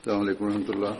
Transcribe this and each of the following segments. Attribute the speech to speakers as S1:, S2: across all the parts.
S1: السلام عليكم ورحمة الله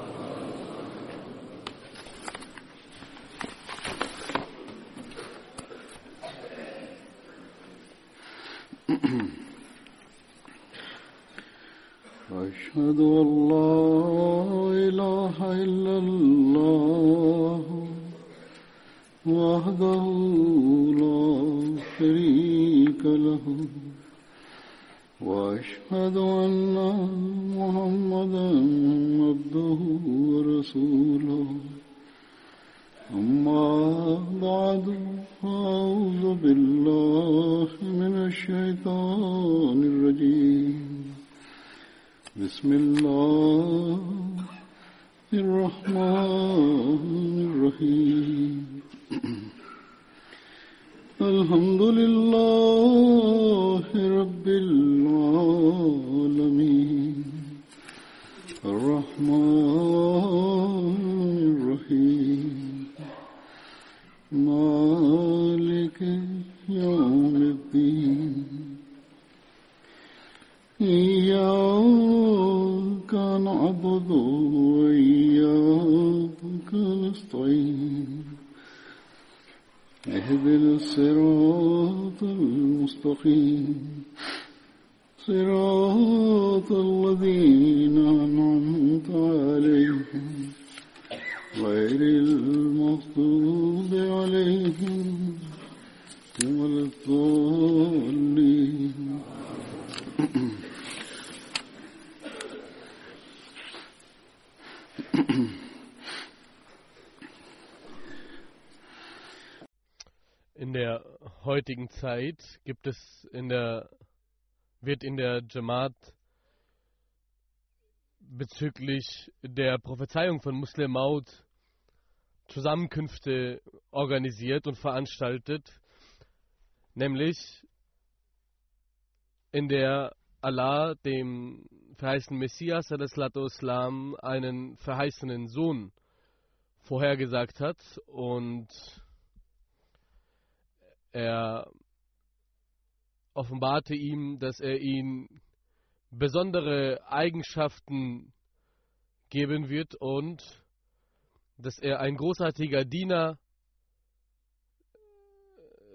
S1: غير المغضوب عليهم ولا الضالين
S2: In der heutigen Zeit gibt es in der, wird in der Jamaat bezüglich der Prophezeiung von Muslim Maud Zusammenkünfte organisiert und veranstaltet, nämlich in der Allah dem verheißenen Messias Islam einen verheißenen Sohn vorhergesagt hat und er offenbarte ihm, dass er ihm besondere Eigenschaften geben wird und dass er ein großartiger Diener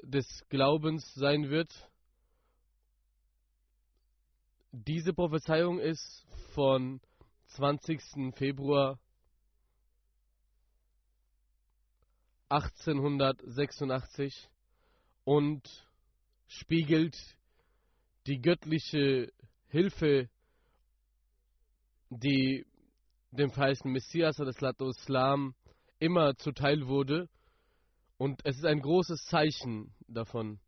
S2: des Glaubens sein wird. Diese Prophezeiung ist von 20. Februar 1886 und spiegelt die göttliche Hilfe, die dem verheißenen Messias Islam immer zuteil wurde. Und es ist ein großes Zeichen davon.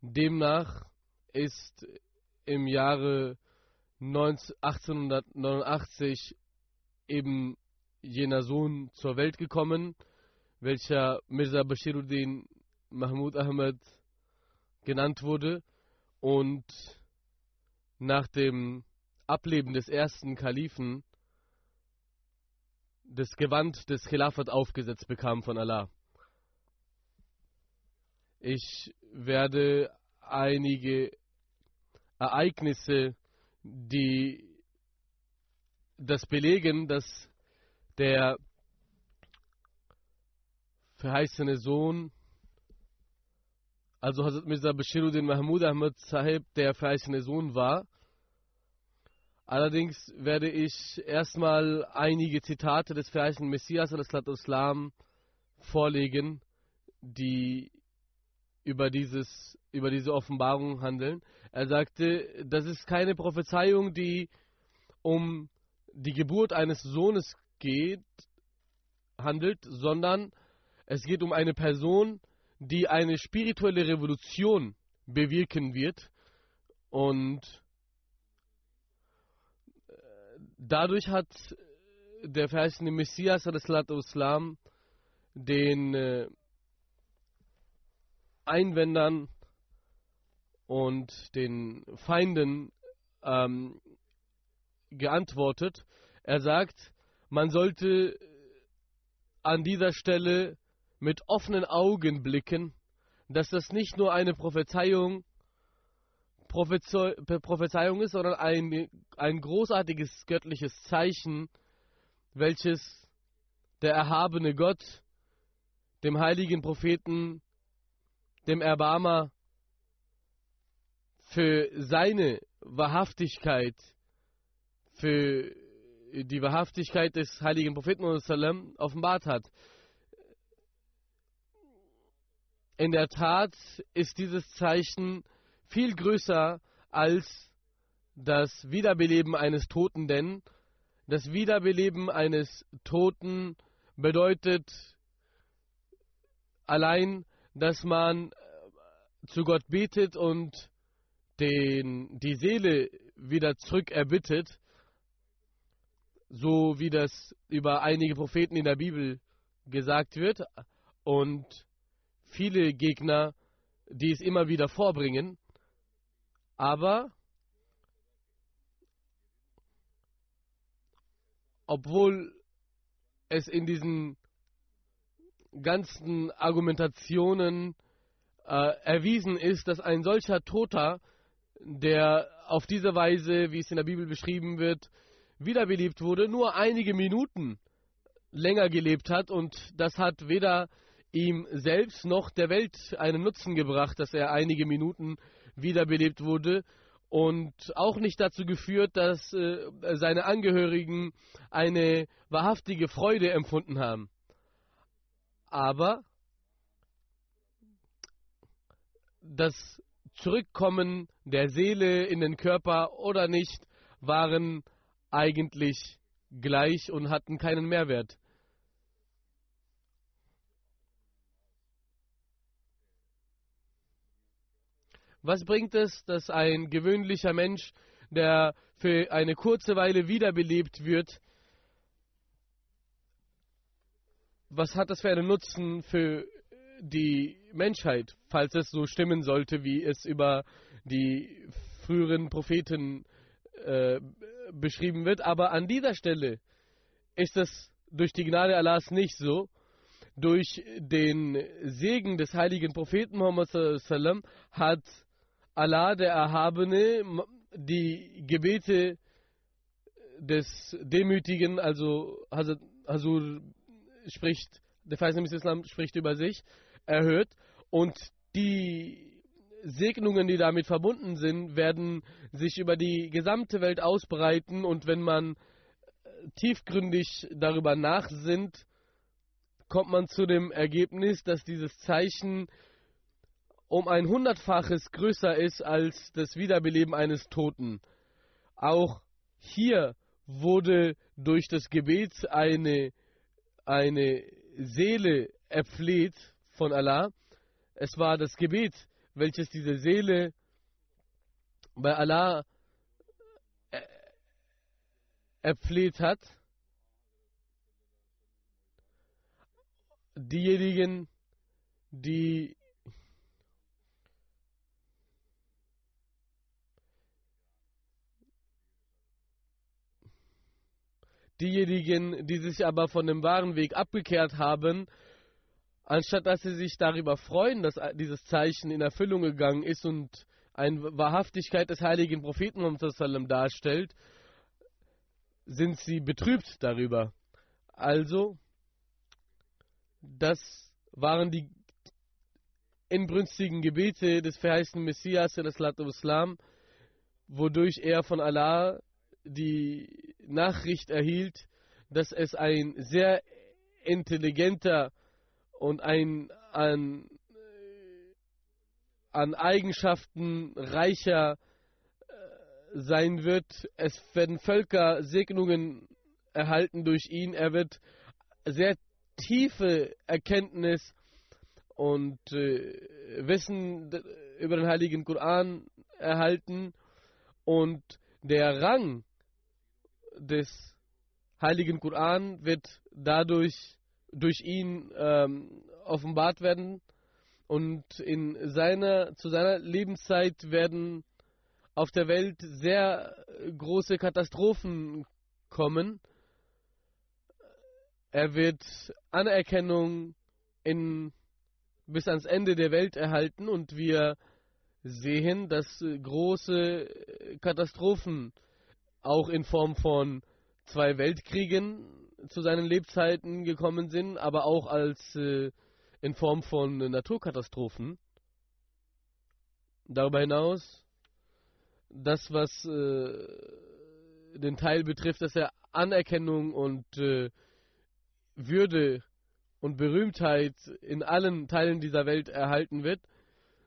S2: Demnach ist im Jahre 1889 eben jener Sohn zur Welt gekommen, welcher Mirza Bashiruddin Mahmud Ahmad genannt wurde und nach dem Ableben des ersten Kalifen das Gewand des Khilafat aufgesetzt bekam von Allah. Ich werde einige Ereignisse, die das belegen, dass der verheißene Sohn also Hazrat Mirza Bashiruddin Mahmud Ahmad Sahib der verheißene Sohn war. Allerdings werde ich erstmal einige Zitate des verheißenen Messias Islam vorlegen, die über, dieses, über diese Offenbarung handeln. Er sagte, das ist keine Prophezeiung, die um die Geburt eines Sohnes geht, handelt, sondern es geht um eine Person, die eine spirituelle Revolution bewirken wird und äh, dadurch hat der verheißene Messias Islam den äh, Einwändern und den Feinden ähm, geantwortet. Er sagt, man sollte an dieser Stelle mit offenen Augen blicken, dass das nicht nur eine Prophezeiung Prophezei Prophezeiung ist, sondern ein, ein großartiges göttliches Zeichen, welches der erhabene Gott dem heiligen Propheten, dem Erbarmer, für seine Wahrhaftigkeit, für die Wahrhaftigkeit des heiligen Propheten offenbart hat. In der Tat ist dieses Zeichen viel größer als das Wiederbeleben eines Toten, denn das Wiederbeleben eines Toten bedeutet allein, dass man äh, zu Gott betet und den, die Seele wieder zurück erbittet, so wie das über einige Propheten in der Bibel gesagt wird und viele Gegner, die es immer wieder vorbringen. Aber obwohl es in diesen ganzen Argumentationen äh, erwiesen ist, dass ein solcher Toter, der auf diese Weise, wie es in der Bibel beschrieben wird, wiederbelebt wurde, nur einige Minuten länger gelebt hat und das hat weder ihm selbst noch der Welt einen Nutzen gebracht, dass er einige Minuten wiederbelebt wurde und auch nicht dazu geführt, dass äh, seine Angehörigen eine wahrhaftige Freude empfunden haben. Aber das Zurückkommen der Seele in den Körper oder nicht waren eigentlich gleich und hatten keinen Mehrwert. Was bringt es, dass ein gewöhnlicher Mensch, der für eine kurze Weile wiederbelebt wird, was hat das für einen Nutzen für die Menschheit, falls es so stimmen sollte, wie es über die früheren Propheten äh, beschrieben wird? Aber an dieser Stelle ist es durch die Gnade Allahs nicht so. Durch den Segen des heiligen Propheten Muhammad hat Allah, der Erhabene, die Gebete des Demütigen, also Hazur spricht, der Feisam Islam spricht über sich, erhöht und die Segnungen, die damit verbunden sind, werden sich über die gesamte Welt ausbreiten. Und wenn man tiefgründig darüber nachsinnt, kommt man zu dem Ergebnis, dass dieses Zeichen um ein hundertfaches größer ist als das Wiederbeleben eines Toten. Auch hier wurde durch das Gebet eine, eine Seele erfleht von Allah. Es war das Gebet, welches diese Seele bei Allah äh, erfleht hat. Diejenigen, die Diejenigen, die sich aber von dem wahren Weg abgekehrt haben, anstatt dass sie sich darüber freuen, dass dieses Zeichen in Erfüllung gegangen ist und eine Wahrhaftigkeit des heiligen Propheten darstellt, sind sie betrübt darüber. Also, das waren die inbrünstigen Gebete des verheißenen Messias, Islam, wodurch er von Allah die Nachricht erhielt, dass es ein sehr intelligenter und ein an, an Eigenschaften reicher äh, sein wird. Es werden Völker Segnungen erhalten durch ihn. Er wird sehr tiefe Erkenntnis und äh, Wissen über den heiligen Koran erhalten und der Rang des heiligen Koran wird dadurch durch ihn ähm, offenbart werden und in seiner zu seiner Lebenszeit werden auf der Welt sehr große Katastrophen kommen. Er wird Anerkennung in, bis ans Ende der Welt erhalten und wir sehen, dass große Katastrophen auch in Form von zwei Weltkriegen zu seinen Lebzeiten gekommen sind, aber auch als äh, in Form von Naturkatastrophen. Darüber hinaus, das, was äh, den Teil betrifft, dass er Anerkennung und äh, Würde und Berühmtheit in allen Teilen dieser Welt erhalten wird,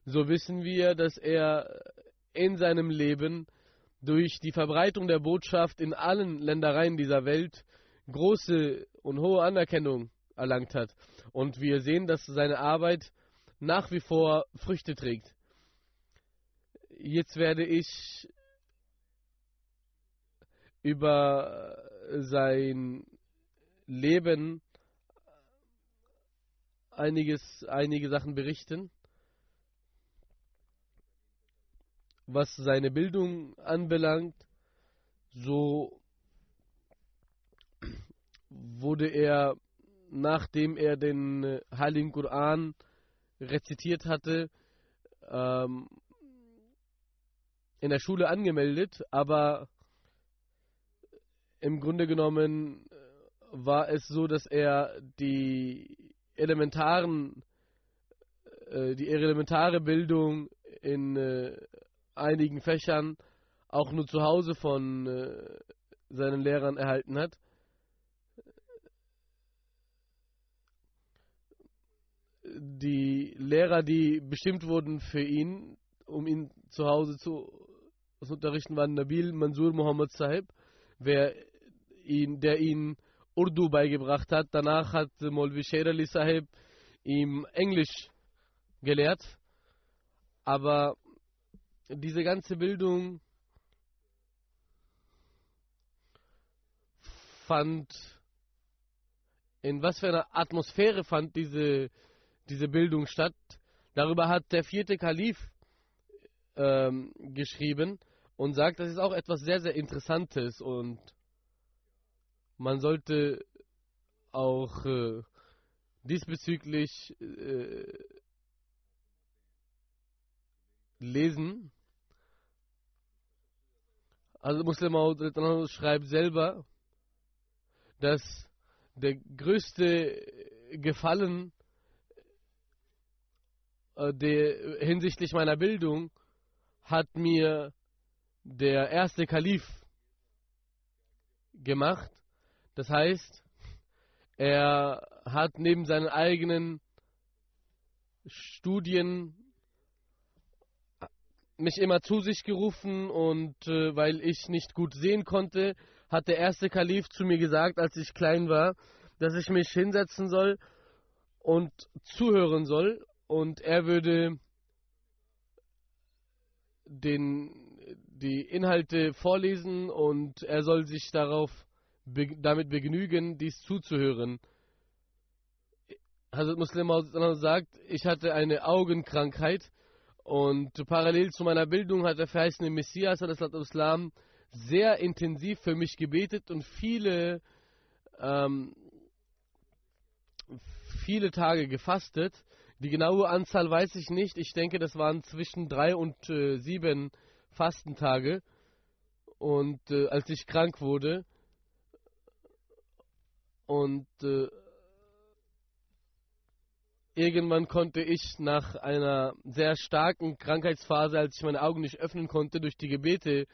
S2: so wissen wir, dass er in seinem Leben durch die Verbreitung der Botschaft in allen Ländereien dieser Welt große und hohe Anerkennung erlangt hat. Und wir sehen, dass seine Arbeit nach wie vor Früchte trägt. Jetzt werde ich über sein Leben einiges, einige Sachen berichten. Was seine Bildung anbelangt, so wurde er, nachdem er den äh, Heiligen Koran rezitiert hatte, ähm, in der Schule angemeldet, aber im Grunde genommen äh, war es so, dass er die elementaren, äh, die elementare Bildung in äh, einigen Fächern auch nur zu Hause von äh, seinen Lehrern erhalten hat. Die Lehrer, die bestimmt wurden für ihn, um ihn zu Hause zu, zu unterrichten, waren Nabil Mansur Muhammad Sahib, wer ihn, der ihn Urdu beigebracht hat. Danach hat Molvi Sher Ali Sahib ihm Englisch gelehrt. Aber diese ganze Bildung fand, in was für einer Atmosphäre fand diese, diese Bildung statt. Darüber hat der vierte Kalif ähm, geschrieben und sagt, das ist auch etwas sehr, sehr Interessantes und man sollte auch äh, diesbezüglich äh, lesen. Also Muslim Maud schreibt selber, dass der größte Gefallen äh, der, hinsichtlich meiner Bildung hat mir der erste Kalif gemacht. Das heißt, er hat neben seinen eigenen Studien mich immer zu sich gerufen und äh, weil ich nicht gut sehen konnte, hat der erste Kalif zu mir gesagt, als ich klein war, dass ich mich hinsetzen soll und zuhören soll und er würde den, die Inhalte vorlesen und er soll sich darauf be damit begnügen, dies zuzuhören. Hazrat Muslim sagt, ich hatte eine Augenkrankheit und parallel zu meiner Bildung hat der verheißene Messias Islam sehr intensiv für mich gebetet und viele, ähm, viele Tage gefastet. Die genaue Anzahl weiß ich nicht. Ich denke, das waren zwischen drei und äh, sieben Fastentage. Und äh, als ich krank wurde und äh, Irgendwann konnte ich nach einer sehr starken Krankheitsphase, als ich meine Augen nicht öffnen konnte, durch die Gebete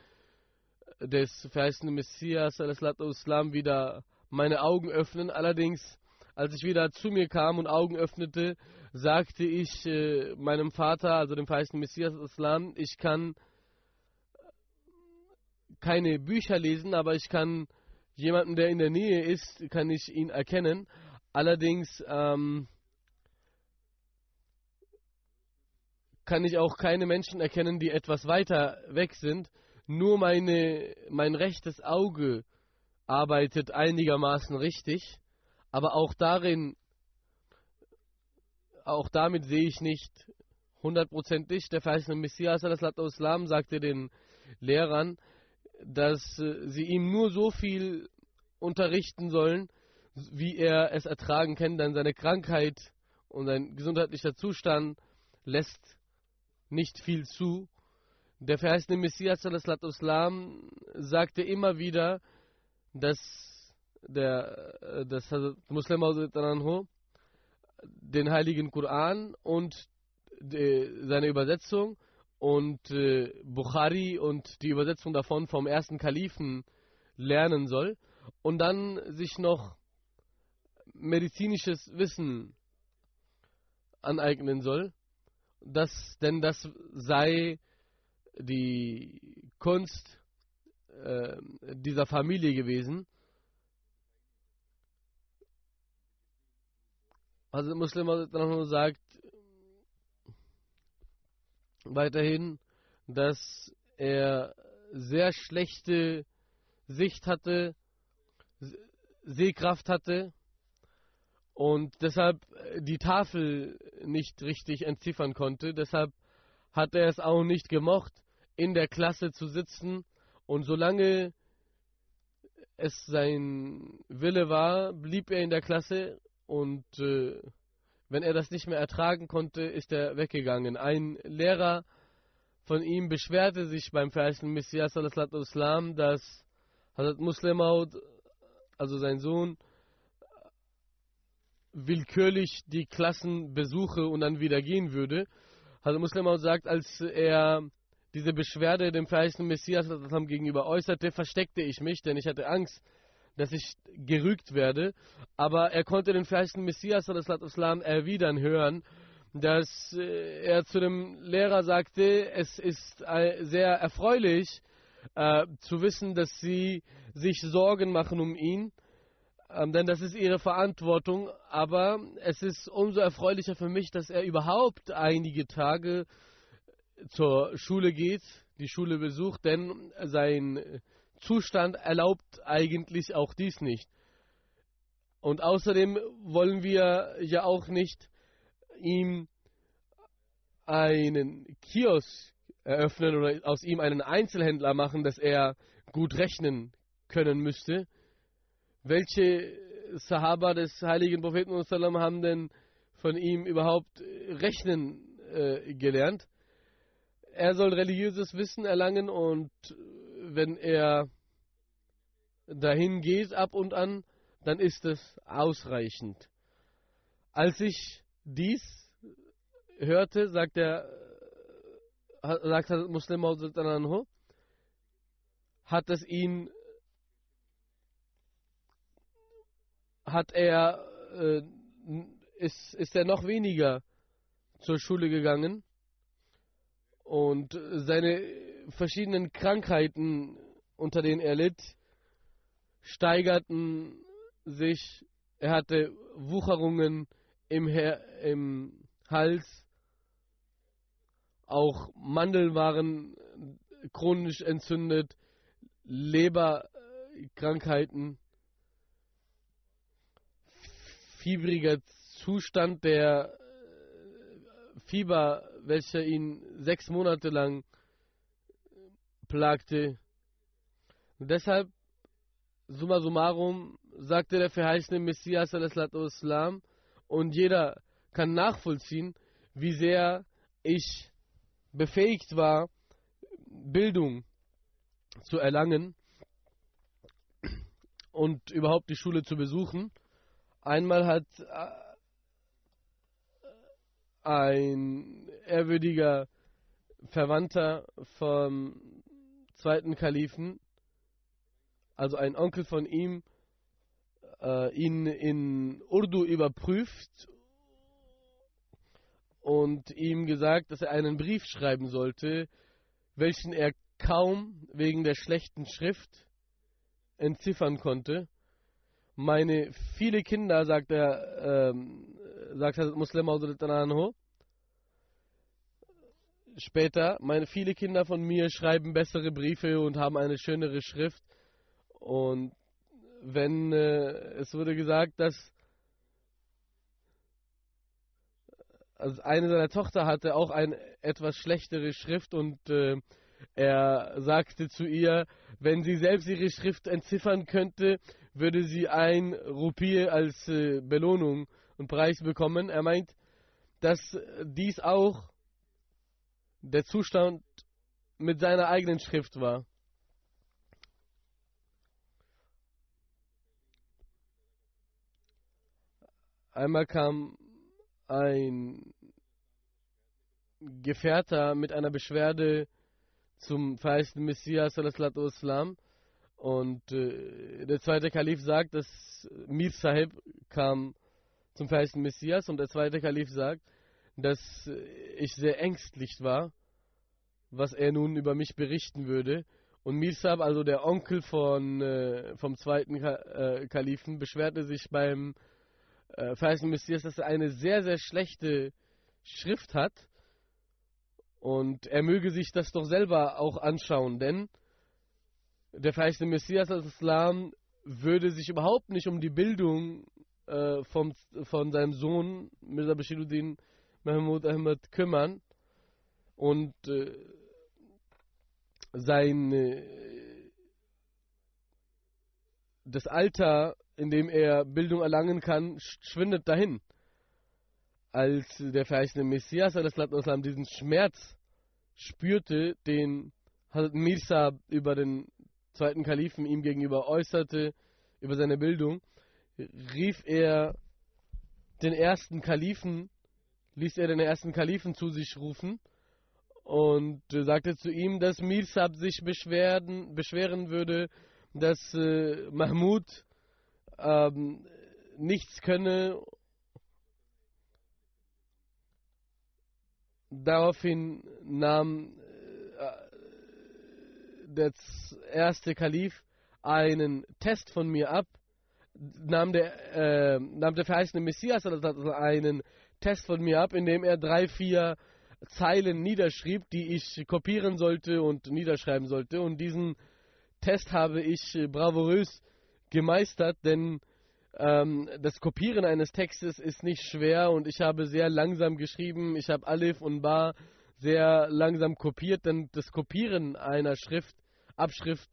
S2: des verheißenen Messias Islam wieder meine Augen öffnen. Allerdings, als ich wieder zu mir kam und Augen öffnete, sagte ich äh, meinem Vater, also dem verheißenen Messias Islam, ich kann keine Bücher lesen, aber ich kann jemanden, der in der Nähe ist, kann ich ihn erkennen. Allerdings ähm, kann ich auch keine Menschen erkennen, die etwas weiter weg sind. Nur meine, mein rechtes Auge arbeitet einigermaßen richtig, aber auch darin, auch damit sehe ich nicht hundertprozentig. Der verheißene Messias Islam sagte den Lehrern, dass äh, sie ihm nur so viel unterrichten sollen, wie er es ertragen kann, denn seine Krankheit und sein gesundheitlicher Zustand lässt nicht viel zu. Der verheißene Messias Islam sagte immer wieder, dass der äh, dass Muslim den heiligen Koran und die, seine Übersetzung und äh, Bukhari und die Übersetzung davon vom ersten Kalifen lernen soll und dann sich noch medizinisches Wissen aneignen soll, dass, denn das sei die Kunst äh, dieser Familie gewesen. Also Muslim sagt weiterhin, dass er sehr schlechte Sicht hatte, Sehkraft hatte und deshalb die Tafel nicht richtig entziffern konnte. Deshalb hat er es auch nicht gemocht, in der Klasse zu sitzen. Und solange es sein Wille war, blieb er in der Klasse und äh, wenn er das nicht mehr ertragen konnte, ist er weggegangen. Ein Lehrer von ihm beschwerte sich beim verheißenen Messias dass Hazrat Muslemaud, also sein Sohn, willkürlich die Klassen besuche und dann wieder gehen würde. Also Muslim sagt, als er diese Beschwerde dem verheißenen Messias gegenüber äußerte, versteckte ich mich, denn ich hatte Angst, dass ich gerügt werde. Aber er konnte den verheißenen Messias erwidern hören, dass äh, er zu dem Lehrer sagte, es ist äh, sehr erfreulich äh, zu wissen, dass sie sich Sorgen machen um ihn ähm, denn das ist ihre Verantwortung. Aber es ist umso erfreulicher für mich, dass er überhaupt einige Tage zur Schule geht, die Schule besucht, denn sein Zustand erlaubt eigentlich auch dies nicht. Und außerdem wollen wir ja auch nicht ihm einen Kiosk eröffnen oder aus ihm einen Einzelhändler machen, dass er gut rechnen können müsste. Welche Sahaba des heiligen Propheten haben denn von ihm überhaupt rechnen äh, gelernt? Er soll religiöses Wissen erlangen und wenn er dahin geht ab und an, dann ist es ausreichend. Als ich dies hörte, sagt er, sagt Muslim hat es ihn hat er, äh, ist, ist er noch weniger zur Schule gegangen und seine verschiedenen Krankheiten, unter denen er litt, steigerten sich. Er hatte Wucherungen im, Her im Hals, auch Mandeln waren chronisch entzündet, Leberkrankheiten fiebriger Zustand der äh, Fieber, welcher ihn sechs Monate lang plagte. Und deshalb, summa summarum, sagte der verheißene Messias Islam, und jeder kann nachvollziehen, wie sehr ich befähigt war, Bildung zu erlangen und überhaupt die Schule zu besuchen. Einmal hat äh, ein ehrwürdiger Verwandter vom zweiten Kalifen, also ein Onkel von ihm, äh, ihn in Urdu überprüft und ihm gesagt, dass er einen Brief schreiben sollte, welchen er kaum wegen der schlechten Schrift entziffern konnte meine viele Kinder, sagt er, ähm, sagt Hazrat Muslim anhu, später, meine viele Kinder von mir schreiben bessere Briefe und haben eine schönere Schrift. Und wenn äh, es wurde gesagt, dass also eine seiner Tochter hatte auch eine etwas schlechtere Schrift und äh, er sagte zu ihr, wenn sie selbst ihre Schrift entziffern könnte, würde sie ein Rupie als äh, Belohnung und Preis bekommen. Er meint, dass dies auch der Zustand mit seiner eigenen Schrift war. Einmal kam ein Gefährter mit einer Beschwerde zum verheißten Messias Islam und äh, der zweite Kalif sagt, dass Mir Sahib kam zum verheißten Messias und der zweite Kalif sagt, dass ich sehr ängstlich war, was er nun über mich berichten würde. Und Mir also der Onkel von, äh, vom zweiten Ka äh, Kalifen, beschwerte sich beim äh, verheißten Messias, dass er eine sehr, sehr schlechte Schrift hat. Und er möge sich das doch selber auch anschauen, denn der verheißene Messias als Islam würde sich überhaupt nicht um die Bildung äh, vom, von seinem Sohn Mirza Bashiruddin Mahmoud Ahmad kümmern und äh, sein äh, das Alter in dem er Bildung erlangen kann, schwindet dahin. Als der verheißene Messias Islam diesen Schmerz spürte, den Hazrat Mirza über den zweiten Kalifen ihm gegenüber äußerte, über seine Bildung, rief er den ersten Kalifen, ließ er den ersten Kalifen zu sich rufen und sagte zu ihm, dass Mirsab sich beschweren, beschweren würde, dass äh, Mahmud ähm, nichts könne. Daraufhin nahm äh, der erste Kalif einen Test von mir ab, nahm der, äh, nahm der verheißene Messias einen Test von mir ab, indem er drei, vier Zeilen niederschrieb, die ich kopieren sollte und niederschreiben sollte. Und diesen Test habe ich äh, bravourös gemeistert, denn ähm, das Kopieren eines Textes ist nicht schwer und ich habe sehr langsam geschrieben. Ich habe Alif und Ba sehr langsam kopiert, denn das Kopieren einer Schrift, Abschrift,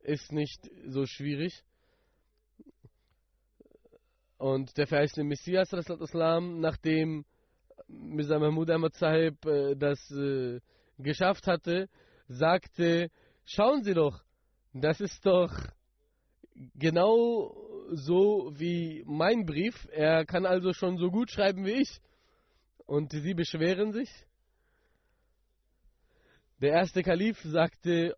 S2: ist nicht so schwierig. Und der verheißene Messias, nachdem Mirza Mahmud Ahmad Sahib äh, das äh, geschafft hatte, sagte, schauen Sie doch, das ist doch genau so wie mein Brief. Er kann also schon so gut schreiben wie ich. Und sie beschweren sich. Der erste Kalif sagte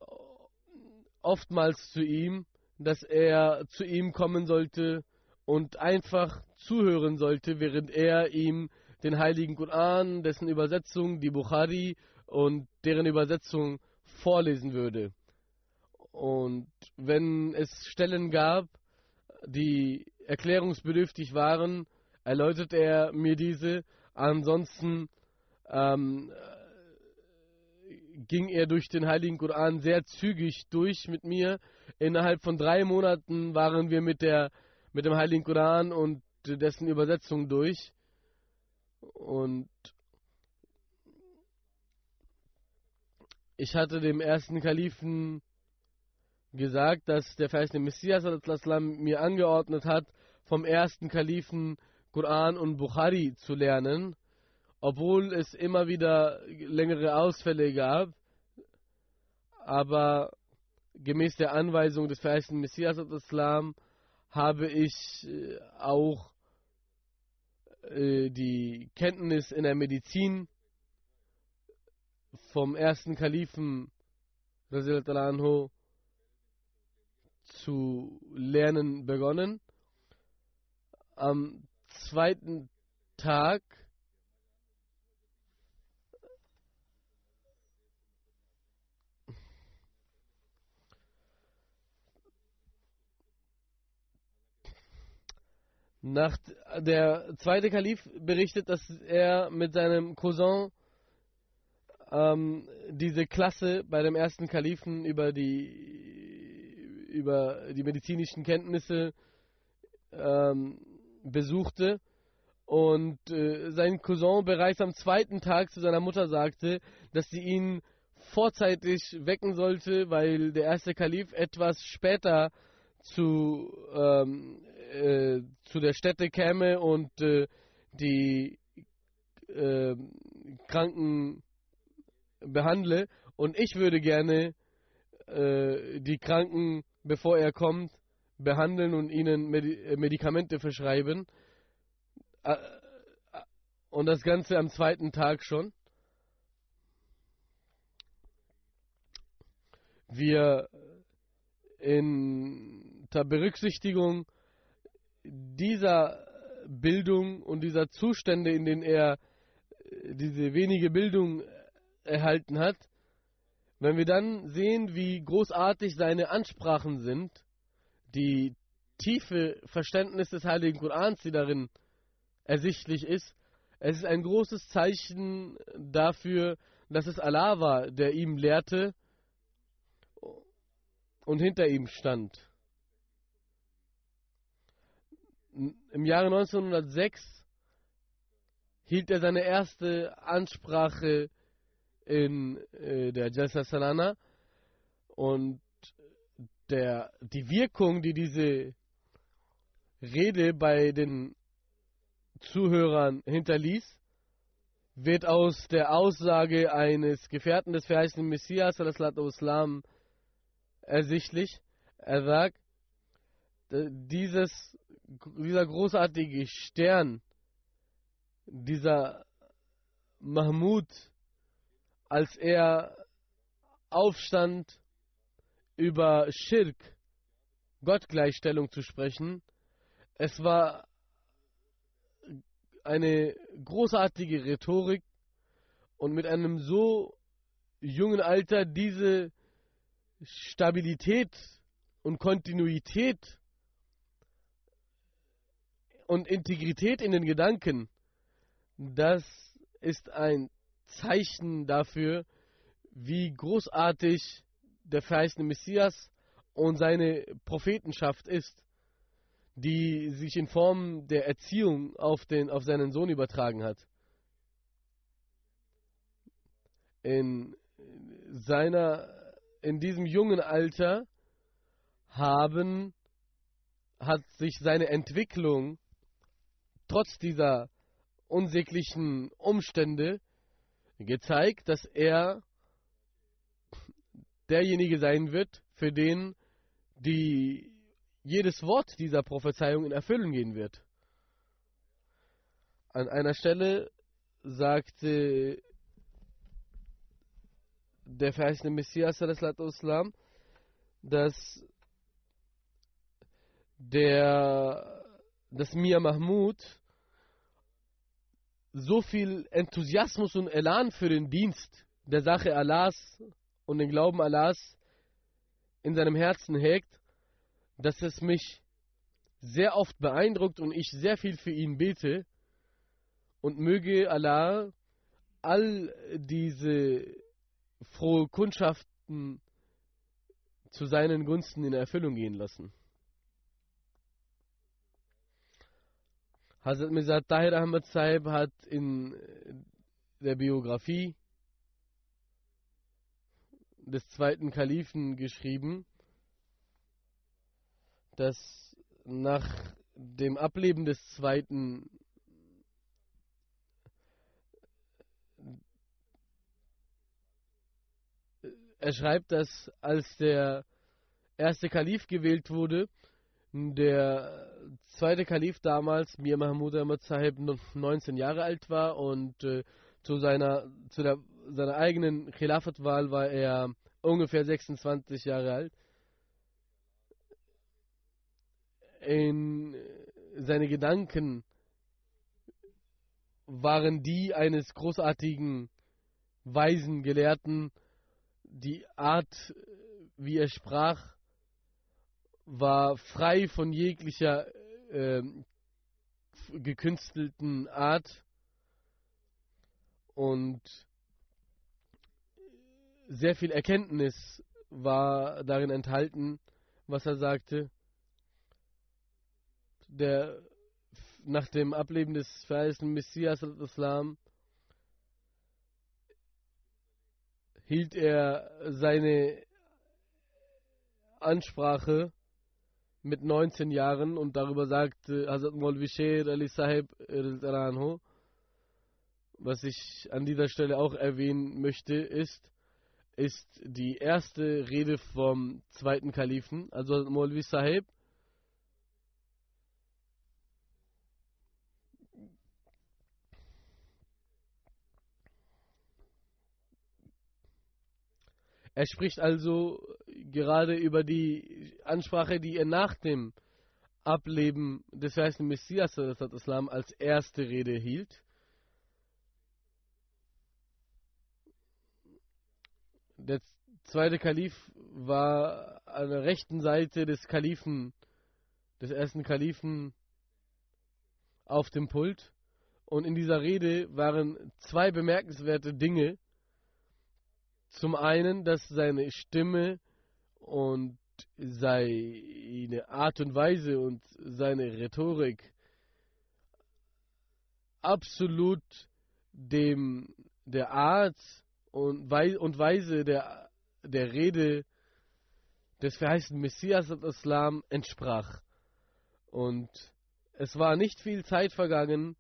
S2: oftmals zu ihm, dass er zu ihm kommen sollte und einfach zuhören sollte, während er ihm den heiligen Koran, dessen Übersetzung, die Bukhari und deren Übersetzung vorlesen würde. Und wenn es Stellen gab, die erklärungsbedürftig waren, erläutert er mir diese. Ansonsten ähm, ging er durch den Heiligen Koran sehr zügig durch mit mir. Innerhalb von drei Monaten waren wir mit, der, mit dem Heiligen Koran und dessen Übersetzung durch. Und ich hatte dem ersten Kalifen gesagt, dass der verheißene Messias mir angeordnet hat, vom ersten Kalifen Koran und Bukhari zu lernen, obwohl es immer wieder längere Ausfälle gab. Aber gemäß der Anweisung des verheißten Messias Islam habe ich äh, auch äh, die Kenntnis in der Medizin vom ersten Kalifen anhu zu lernen begonnen. Am zweiten Tag Nach der zweite Kalif berichtet, dass er mit seinem Cousin ähm, diese Klasse bei dem ersten Kalifen über die über die medizinischen Kenntnisse ähm, besuchte. Und äh, sein Cousin bereits am zweiten Tag zu seiner Mutter sagte, dass sie ihn vorzeitig wecken sollte, weil der erste Kalif etwas später zu, ähm, äh, zu der Stätte käme und äh, die äh, Kranken behandle und ich würde gerne äh, die Kranken, bevor er kommt, behandeln und ihnen Medi äh, Medikamente verschreiben. Und das Ganze am zweiten Tag schon. Wir in der Berücksichtigung dieser Bildung und dieser Zustände, in denen er äh, diese wenige Bildung erhalten hat, wenn wir dann sehen, wie großartig seine Ansprachen sind, die tiefe Verständnis des Heiligen Korans, die darin ersichtlich ist, es ist ein großes Zeichen dafür, dass es Allah war, der ihm lehrte und hinter ihm stand. Im Jahre 1906 hielt er seine erste Ansprache in äh, der Jalsa Salana und der, die Wirkung, die diese Rede bei den Zuhörern hinterließ, wird aus der Aussage eines Gefährten des verheißenen Messias, Islam, ersichtlich. Er sagt, dieses dieser großartige Stern, dieser Mahmud, als er aufstand, über Schirk, Gottgleichstellung zu sprechen, es war eine großartige Rhetorik und mit einem so jungen Alter diese Stabilität und Kontinuität und Integrität in den Gedanken, das ist ein Zeichen dafür, wie großartig der verheißene Messias und seine Prophetenschaft ist, die sich in Form der Erziehung auf, den, auf seinen Sohn übertragen hat. In seiner, in diesem jungen Alter haben, hat sich seine Entwicklung trotz dieser unsäglichen Umstände gezeigt, dass er derjenige sein wird, für den die jedes Wort dieser Prophezeiung in Erfüllung gehen wird. An einer Stelle sagte der verheißene Messias, dass der, dass Mia Mahmud so viel Enthusiasmus und Elan für den Dienst der Sache Allahs und den Glauben Allahs in seinem Herzen hegt, dass es mich sehr oft beeindruckt und ich sehr viel für ihn bete und möge Allah all diese frohe Kundschaften zu seinen Gunsten in Erfüllung gehen lassen. Hazrat Mirza Tahir Ahmad Sahib hat in der Biografie des zweiten Kalifen geschrieben, dass nach dem Ableben des zweiten er schreibt, dass als der erste Kalif gewählt wurde, der zweite Kalif damals, Mir Mahmud Ahmad Sahib, 19 Jahre alt war und äh, zu seiner zu der, seiner eigenen Khilafat-Wahl war er ungefähr 26 Jahre alt. In seine Gedanken waren die eines großartigen weisen Gelehrten. Die Art, wie er sprach, war frei von jeglicher äh, gekünstelten Art und sehr viel Erkenntnis war darin enthalten, was er sagte. Der nach dem Ableben des verheißenen Messias Islam hielt er seine Ansprache mit 19 Jahren und darüber sagt Hazrat Maulvi Sher Ali Sahib was ich an dieser Stelle auch erwähnen möchte, ist, ist die erste Rede vom zweiten Kalifen, also Molvi Sahib. Er spricht also gerade über die Ansprache, die er nach dem Ableben des ersten Messias Islam als erste Rede hielt. Der zweite Kalif war an der rechten Seite des Kalifen, des ersten Kalifen, auf dem Pult. Und in dieser Rede waren zwei bemerkenswerte Dinge. Zum einen, dass seine Stimme und seine Art und Weise und seine Rhetorik absolut dem der Art und, Weise der, der Rede des verheißten Messias Islam entsprach. Und es war nicht viel Zeit vergangen,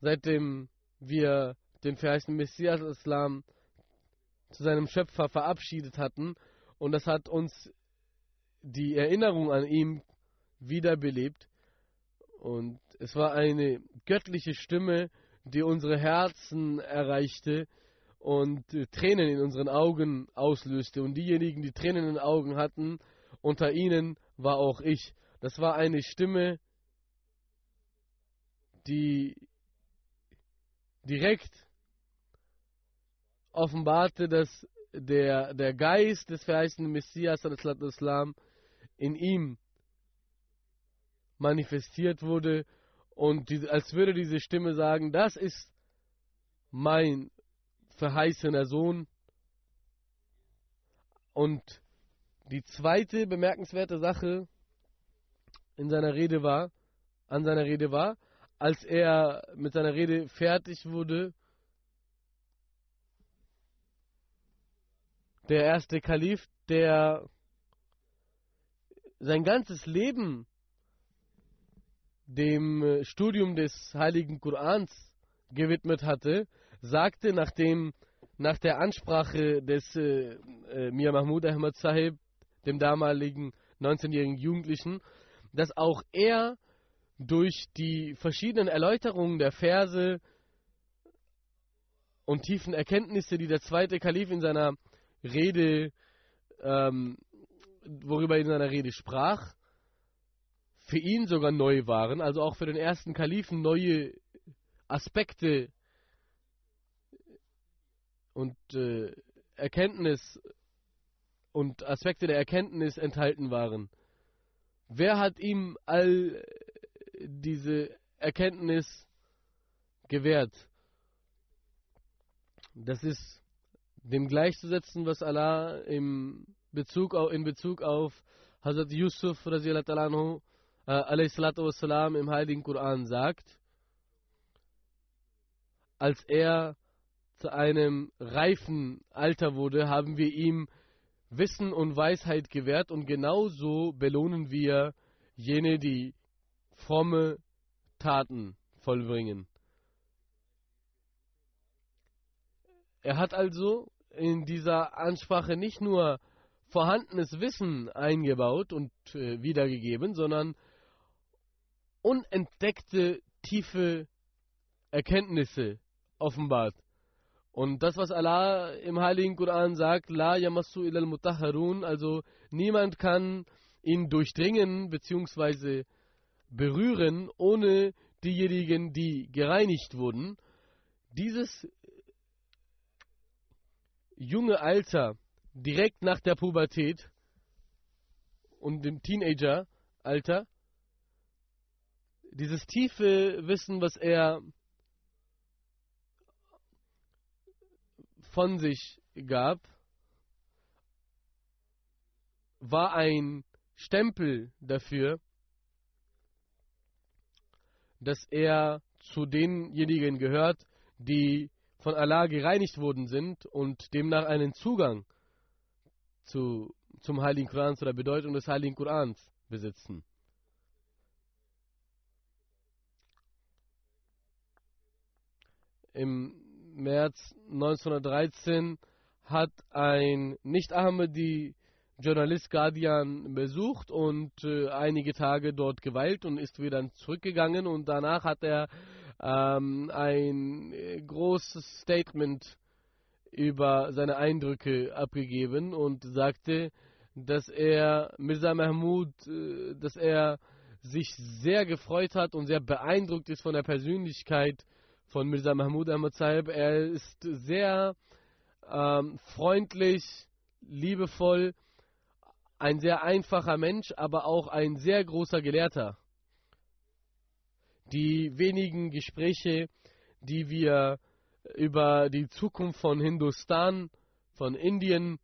S2: seitdem wir den verheißten Messias Islam zu seinem Schöpfer verabschiedet hatten. Und das hat uns die Erinnerung an ihn wiederbelebt. Und es war eine göttliche Stimme, die unsere Herzen erreichte und Tränen in unseren Augen auslöste. Und diejenigen, die Tränen in den Augen hatten, unter ihnen war auch ich. Das war eine Stimme, die direkt offenbarte, dass der, der Geist des verheißenen Messias Islam in ihm manifestiert wurde und die, als würde diese Stimme sagen, das ist mein verheißener Sohn. Und die zweite bemerkenswerte Sache in seiner Rede war, an seiner Rede war, als er mit seiner Rede fertig wurde, der erste Kalif, der sein ganzes Leben dem Studium des heiligen Korans gewidmet hatte, sagte, nachdem nach der Ansprache des äh, äh, Mir Mahmoud Ahmad Sahib, dem damaligen 19-jährigen Jugendlichen, dass auch er durch die verschiedenen Erläuterungen der Verse und tiefen Erkenntnisse, die der zweite Kalif in seiner Rede, ähm, worüber er in seiner Rede sprach, für ihn sogar neu waren, also auch für den ersten Kalifen neue Aspekte und äh, Erkenntnis und Aspekte der Erkenntnis enthalten waren. Wer hat ihm all diese Erkenntnis gewährt? Das ist dem gleichzusetzen, was Allah im Bezug auf, in Bezug auf Hazrat Yusuf anhu, äh, im Heiligen Koran sagt, als er zu einem reifen Alter wurde, haben wir ihm Wissen und Weisheit gewährt und genauso belohnen wir jene, die fromme Taten vollbringen. Er hat also in dieser Ansprache nicht nur vorhandenes Wissen eingebaut und äh, wiedergegeben, sondern unentdeckte tiefe Erkenntnisse offenbart. Und das, was Allah im Heiligen Koran sagt, La yamassu ilal mutahharun, also niemand kann ihn durchdringen bzw. berühren, ohne diejenigen, die gereinigt wurden. Dieses junge Alter, direkt nach der Pubertät und dem Teenager-Alter, dieses tiefe Wissen, was er von sich gab, war ein Stempel dafür, dass er zu denjenigen gehört, die von Allah gereinigt worden sind und demnach einen Zugang zu, zum Heiligen Koran, zu der Bedeutung des Heiligen Korans besitzen. Im März 1913 hat ein Nicht-Ahmadi Journalist Guardian besucht und äh, einige Tage dort geweilt und ist wieder zurückgegangen und danach hat er ähm, ein äh, großes Statement über seine Eindrücke abgegeben und sagte, dass er Mirza Mahmoud, äh, dass er sich sehr gefreut hat und sehr beeindruckt ist von der Persönlichkeit von Mirza Mahmoud Ahmad Sahib. Er ist sehr ähm, freundlich, liebevoll, ein sehr einfacher Mensch, aber auch ein sehr großer Gelehrter. Die wenigen Gespräche, die wir über die Zukunft von Hindustan, von Indien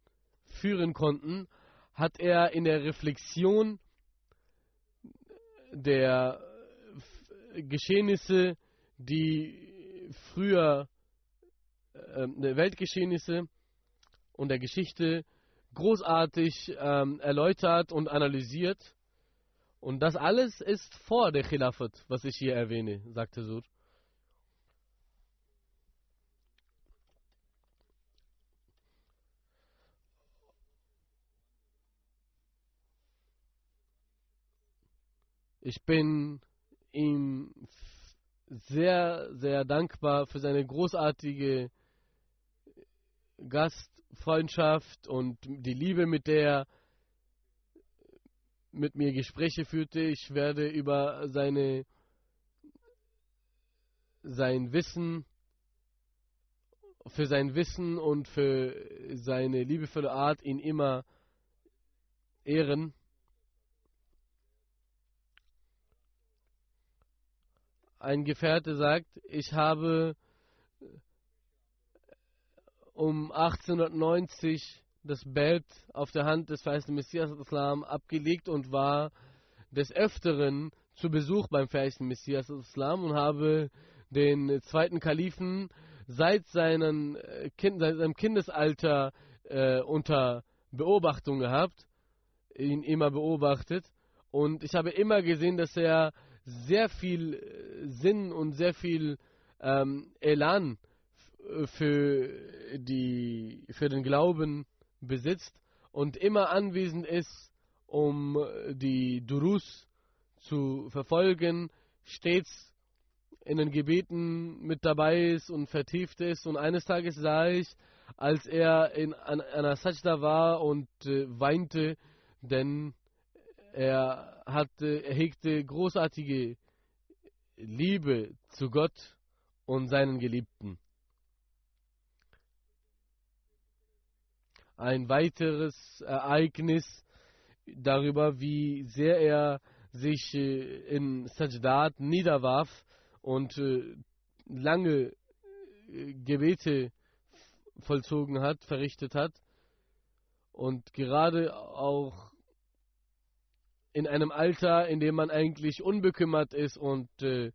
S2: führen konnten, hat er in der Reflexion der Geschehnisse, die früher äh, Weltgeschehnisse und der Geschichte großartig ähm, erläutert und analysiert. Und das alles ist vor der Khilafat, was ich hier erwähne, sagte Sur. Ich bin ihm sehr, sehr dankbar für seine großartige Gastfreundschaft und die Liebe, mit der er mit mir Gespräche führte. Ich werde über seine, sein Wissen, für sein Wissen und für seine liebevolle Art ihn immer ehren. Ein Gefährte sagt, ich habe um 1890 das Bett auf der Hand des verheißten Messias Islam abgelegt und war des Öfteren zu Besuch beim verheißten Messias Islam und habe den zweiten Kalifen seit, seinen äh, kind, seit seinem Kindesalter äh, unter Beobachtung gehabt, ihn immer beobachtet. Und ich habe immer gesehen, dass er sehr viel äh, Sinn und sehr viel ähm, Elan für, die, für den Glauben besitzt und immer anwesend ist, um die Durus zu verfolgen, stets in den Gebeten mit dabei ist und vertieft ist. Und eines Tages sah ich, als er in einer Sajda war und äh, weinte, denn er hatte, er hegte großartige Liebe zu Gott und seinen Geliebten. Ein weiteres Ereignis darüber, wie sehr er sich äh, in Sajdat niederwarf und äh, lange äh, Gebete vollzogen hat, verrichtet hat und gerade auch in einem Alter, in dem man eigentlich unbekümmert ist und äh,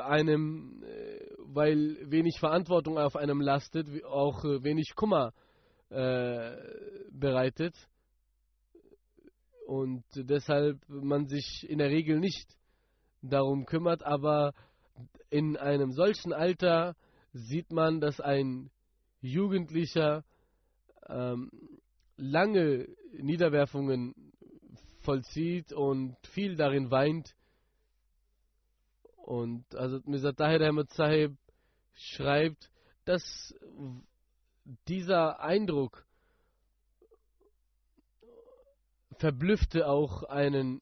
S2: einem, äh, weil wenig Verantwortung auf einem lastet, auch äh, wenig Kummer äh, bereitet. Und deshalb man sich in der Regel nicht darum kümmert, aber in einem solchen Alter sieht man, dass ein Jugendlicher ähm, lange Niederwerfungen vollzieht und viel darin weint. Und also Mr. Tahir Ahmed Sahib schreibt, dass dieser Eindruck verblüffte auch einen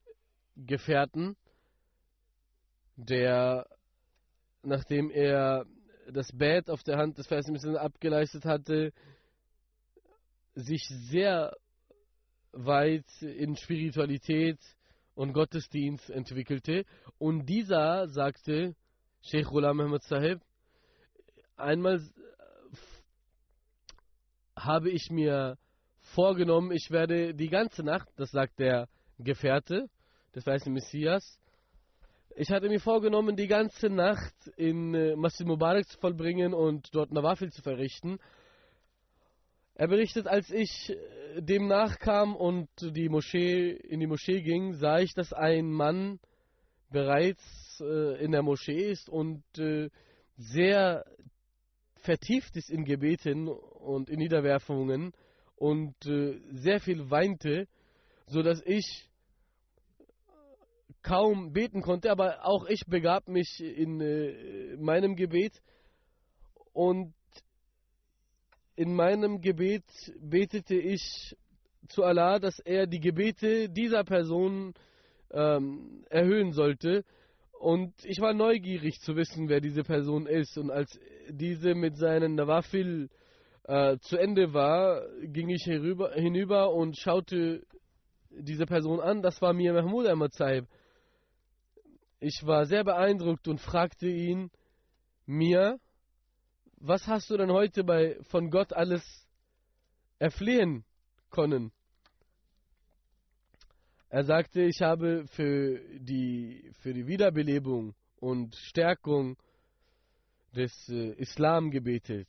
S2: Gefährten, der, nachdem er das Bett auf der Hand des Versen abgeleistet hatte, sich sehr weit in Spiritualität und Gottesdienst entwickelte. Und dieser sagte, Sheikh Ghulam Muhammad Sahib, einmal habe ich mir vorgenommen, ich werde die ganze Nacht, das sagt der Gefährte des weißen Messias, ich hatte mir vorgenommen, die ganze Nacht in äh, Masjid Mubarak zu vollbringen und dort Nawafil zu verrichten. Er berichtet, als ich äh, dem nachkam und die Moschee, in die Moschee ging, sah ich, dass ein Mann bereits äh, in der Moschee ist und äh, sehr vertieft ist in Gebeten und in Niederwerfungen und äh, sehr viel weinte, so dass ich kaum beten konnte, aber auch ich begab mich in äh, meinem Gebet und in meinem Gebet betete ich zu Allah, dass er die Gebete dieser Person ähm, erhöhen sollte. Und ich war neugierig zu wissen, wer diese Person ist. Und als diese mit seinen Nawafil äh, zu Ende war, ging ich herüber, hinüber und schaute diese Person an. Das war mir Mahmoud Ahmad Ich war sehr beeindruckt und fragte ihn, mir, was hast du denn heute bei, von Gott alles erflehen können? Er sagte, ich habe für die, für die Wiederbelebung und Stärkung des äh, Islam gebetet.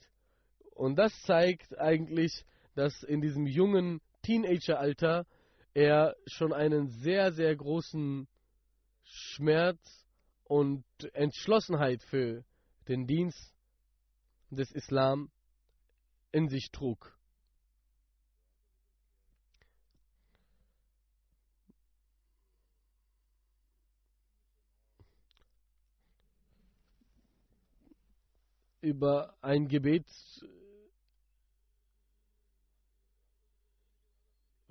S2: Und das zeigt eigentlich, dass in diesem jungen Teenageralter er schon einen sehr, sehr großen Schmerz und Entschlossenheit für den Dienst des Islam in sich trug. über ein Gebet,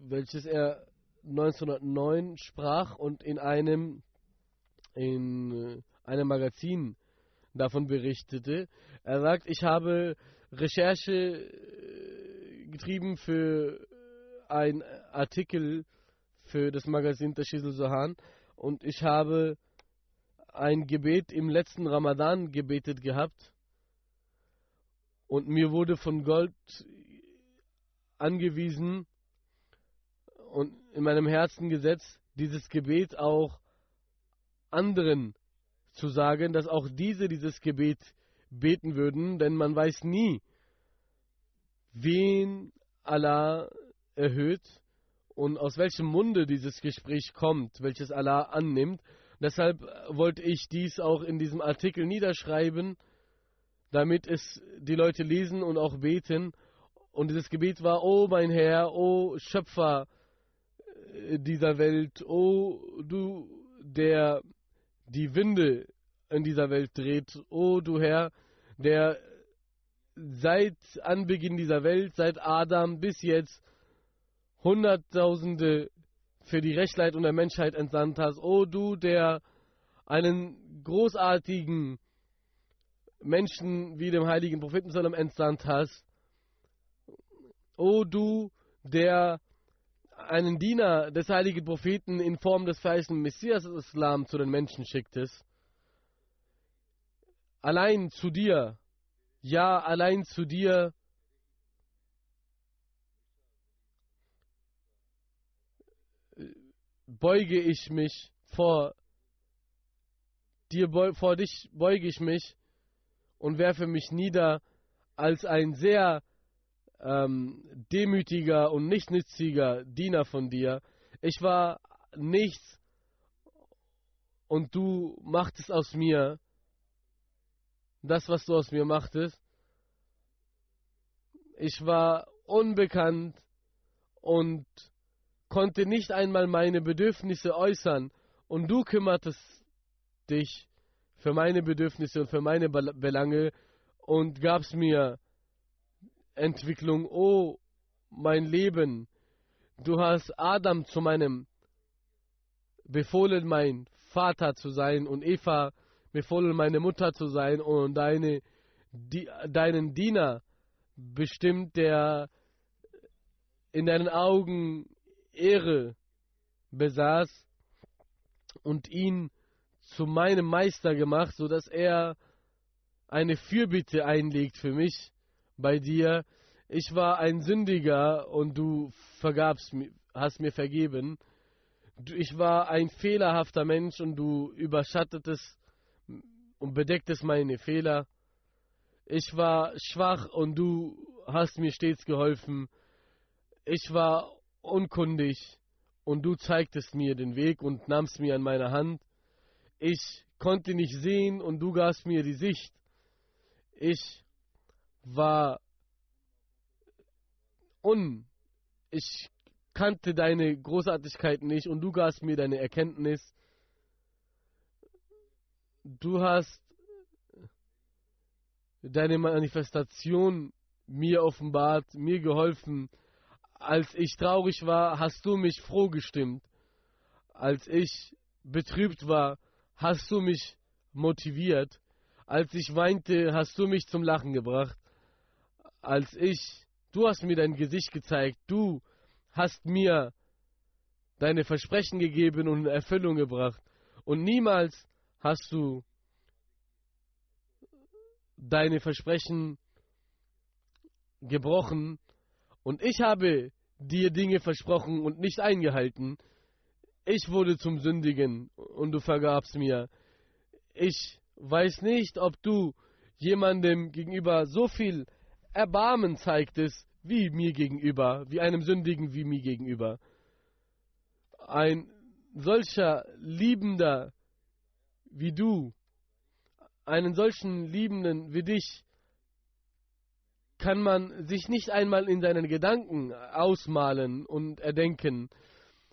S2: welches er 1909 sprach und in einem in einem Magazin davon berichtete. Er sagt, ich habe Recherche äh, getrieben für einen Artikel für das Magazin Tashizul Sohan und ich habe ein Gebet im letzten Ramadan gebetet gehabt und mir wurde von Gott angewiesen und in meinem Herzen gesetzt, dieses Gebet auch anderen zu sagen, dass auch diese dieses Gebet beten würden, denn man weiß nie, wen Allah erhöht und aus welchem Munde dieses Gespräch kommt, welches Allah annimmt. Deshalb wollte ich dies auch in diesem Artikel niederschreiben, damit es die Leute lesen und auch beten. Und dieses Gebet war, O mein Herr, O Schöpfer äh, dieser Welt, O du, der die Winde in dieser Welt dreht, O du Herr, der seit Anbeginn dieser Welt, seit Adam bis jetzt Hunderttausende für die Rechtleitung der Menschheit entsandt hast. O du, der einen großartigen Menschen wie dem heiligen Propheten entsandt hast. O du, der einen Diener des heiligen Propheten in Form des verheißenen Messias Islam zu den Menschen schicktest. Allein zu dir, ja, allein zu dir beuge ich mich vor dir, vor dich beuge ich mich und werfe mich nieder als ein sehr ähm, demütiger und nichtsnütziger Diener von dir. Ich war nichts und du machtest aus mir das, was du aus mir machtest. Ich war unbekannt und konnte nicht einmal meine Bedürfnisse äußern und du kümmertest dich für meine Bedürfnisse und für meine Belange und gabst mir Entwicklung. Oh, mein Leben, du hast Adam zu meinem befohlen, mein Vater zu sein und Eva befohlen, meine Mutter zu sein und deine, die, deinen Diener bestimmt, der in deinen Augen Ehre besaß und ihn zu meinem Meister gemacht, sodass er eine Fürbitte einlegt für mich bei dir. Ich war ein Sündiger und du vergabst, hast mir vergeben. Ich war ein fehlerhafter Mensch und du überschattetest und bedecktest meine Fehler. Ich war schwach und du hast mir stets geholfen. Ich war unkundig und du zeigtest mir den Weg und nahmst mir an meine Hand. Ich konnte nicht sehen und du gabst mir die Sicht. Ich war un. Ich kannte deine Großartigkeit nicht und du gabst mir deine Erkenntnis. Du hast deine Manifestation mir offenbart, mir geholfen. Als ich traurig war, hast du mich froh gestimmt. Als ich betrübt war, hast du mich motiviert. Als ich weinte, hast du mich zum Lachen gebracht. Als ich, du hast mir dein Gesicht gezeigt, du hast mir deine Versprechen gegeben und in Erfüllung gebracht. Und niemals hast du deine Versprechen gebrochen. Und ich habe dir Dinge versprochen und nicht eingehalten. Ich wurde zum Sündigen und du vergabst mir. Ich weiß nicht, ob du jemandem gegenüber so viel Erbarmen zeigtest, wie mir gegenüber, wie einem Sündigen wie mir gegenüber. Ein solcher Liebender wie du, einen solchen Liebenden wie dich, kann man sich nicht einmal in seinen Gedanken ausmalen und erdenken.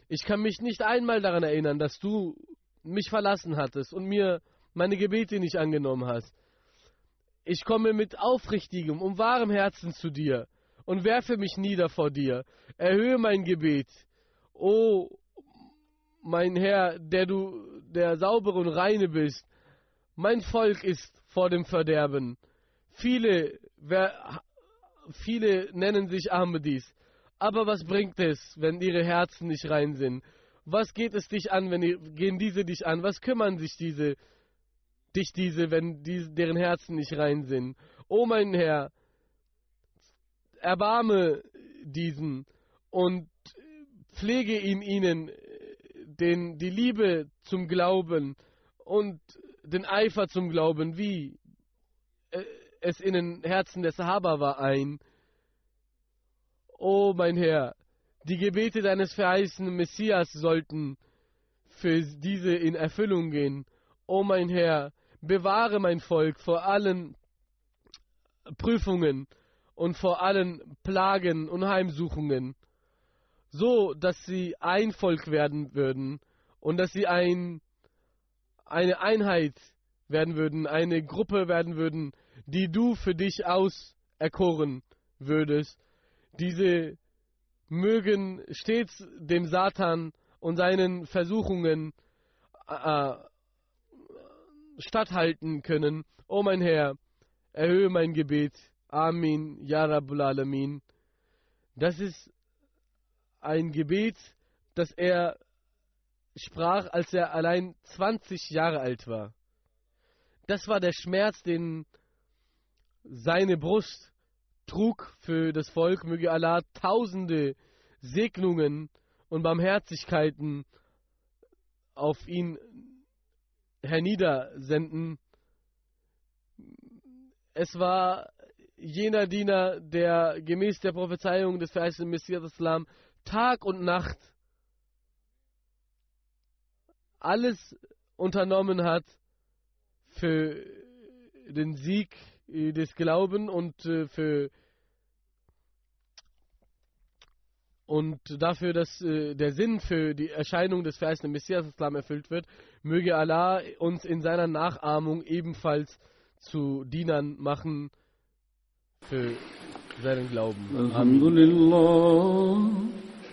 S2: Ich kann mich nicht einmal daran erinnern, dass du mich verlassen hattest und mir meine Gebete nicht angenommen hast. Ich komme mit aufrichtigem und wahrem Herzen zu dir und werfe mich nieder vor dir. Erhöhe mein Gebet. O mein Herr, der du der saubere und reine bist, mein Volk ist vor dem Verderben. Viele, wer, viele nennen sich Ahmadis. Aber was bringt es, wenn ihre Herzen nicht rein sind? Was geht es dich an, wenn gehen diese dich an? Was kümmern sich diese, dich diese, wenn die, deren Herzen nicht rein sind? O mein Herr, erbarme diesen und pflege in ihnen den, die Liebe zum Glauben und den Eifer zum Glauben, wie es in den Herzen der Sahaba war, ein. O mein Herr, die Gebete deines verheißenen Messias sollten für diese in Erfüllung gehen. O mein Herr, bewahre mein Volk vor allen Prüfungen und vor allen Plagen und Heimsuchungen, so dass sie ein Volk werden würden und dass sie ein, eine Einheit werden würden, eine Gruppe werden würden, die du für dich auserkoren würdest. Diese mögen stets dem Satan und seinen Versuchungen äh, statthalten können. O mein Herr, erhöhe mein Gebet. Amin, Ya Rabbul Alamin. Das ist ein Gebet, das er sprach, als er allein 20 Jahre alt war. Das war der Schmerz, den seine Brust trug für das Volk. Möge Allah tausende Segnungen und Barmherzigkeiten auf ihn herniedersenden. Es war jener Diener, der gemäß der Prophezeiung des verheißenen Messias Islam Tag und Nacht alles unternommen hat für den Sieg des Glaubens und äh, für und dafür, dass äh, der Sinn für die Erscheinung des verheißenen Messias Islam erfüllt wird, möge Allah uns in seiner Nachahmung ebenfalls zu Dienern machen für seinen Glauben.
S1: Alhamdulillah,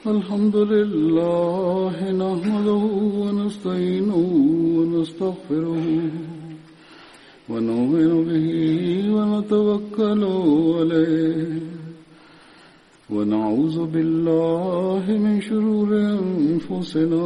S1: Alhamdulillah, nahmaduhu wa nasta'inuhu wa nastaghfiruhu. ونؤمن به ونتوكل عليه ونعوذ بالله من شرور أنفسنا